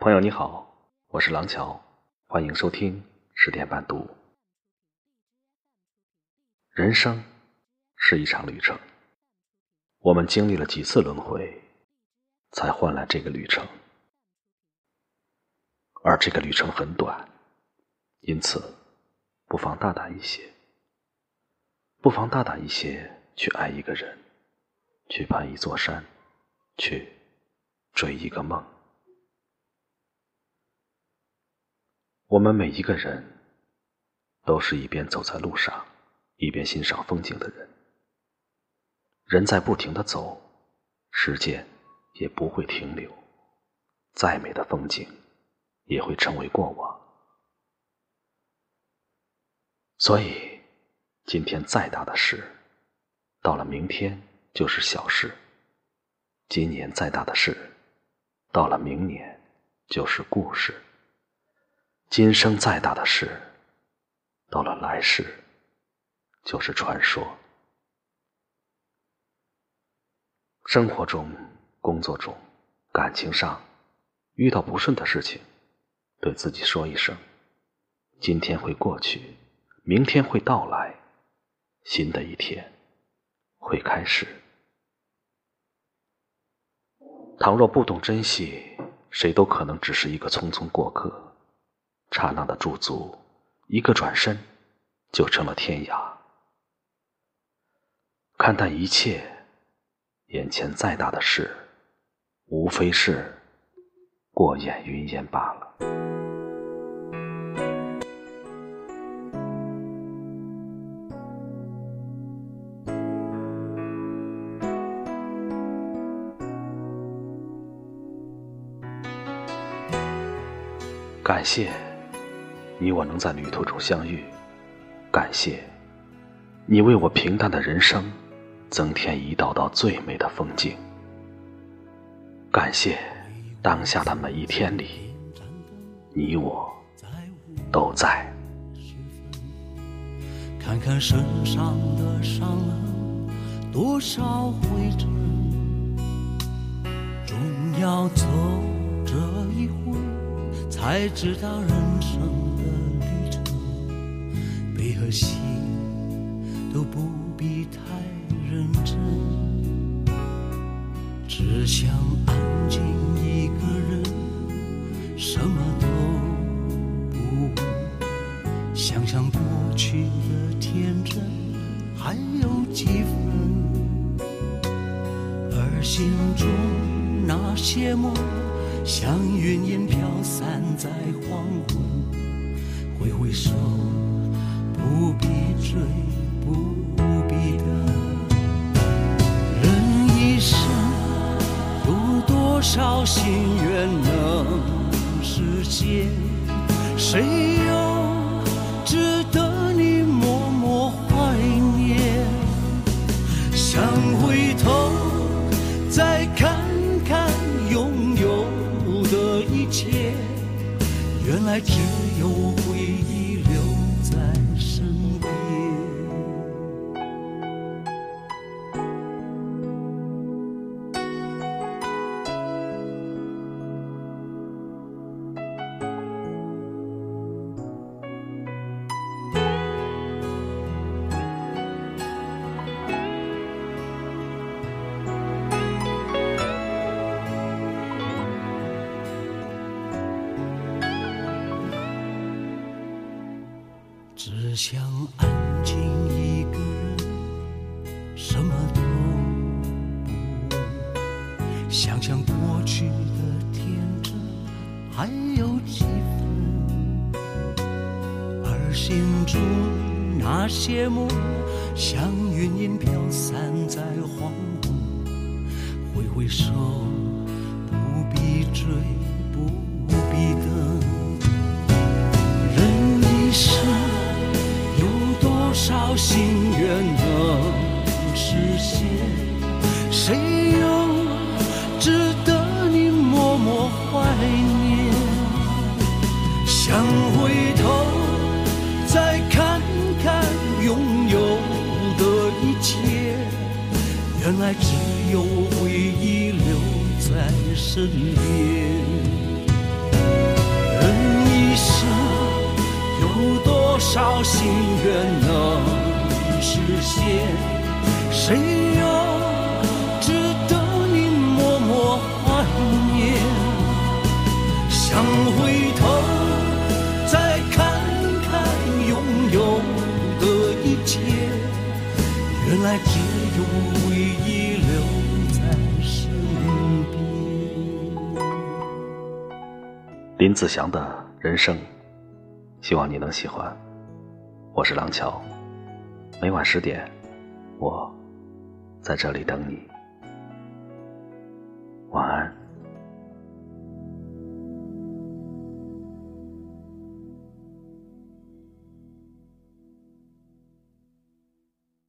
朋友你好，我是廊桥，欢迎收听十点半读。人生是一场旅程，我们经历了几次轮回，才换来这个旅程。而这个旅程很短，因此不妨大胆一些，不妨大胆一些去爱一个人，去攀一座山，去追一个梦。我们每一个人，都是一边走在路上，一边欣赏风景的人。人在不停的走，时间也不会停留，再美的风景，也会成为过往。所以，今天再大的事，到了明天就是小事；今年再大的事，到了明年就是故事。今生再大的事，到了来世就是传说。生活中、工作中、感情上遇到不顺的事情，对自己说一声：今天会过去，明天会到来，新的一天会开始。倘若不懂珍惜，谁都可能只是一个匆匆过客。刹那的驻足，一个转身，就成了天涯。看淡一切，眼前再大的事，无非是过眼云烟罢了。感谢。你我能在旅途中相遇，感谢你为我平淡的人生增添一道道最美的风景。感谢当下的每一天里，你我都在。看看身上的伤多少灰尘，总要走这一回，才知道人生。的心都不必太认真，只想安静一个人，什么都不问，想想过去的天真还有几分，而心中那些梦，像云烟飘散在黄昏，挥挥手。不必追，不必等。人一生有多少心愿能实现？谁又值得你默默怀念？想回头再看看拥有的一切，原来只有只想安静一个人，什么都不问，想。想过去的天真还有几分，而心中那些梦，像云烟飘散在黄昏，挥挥手，多少心愿能实现，谁又值得你默默怀念？想回头再看看拥有的一切，原来只有回忆留在身边。少心愿能实现？谁又值得你默默怀念？想回头再看看拥有的一切，原来只有回忆留在身边。林子祥的人生，希望你能喜欢。我是廊桥，每晚十点，我在这里等你。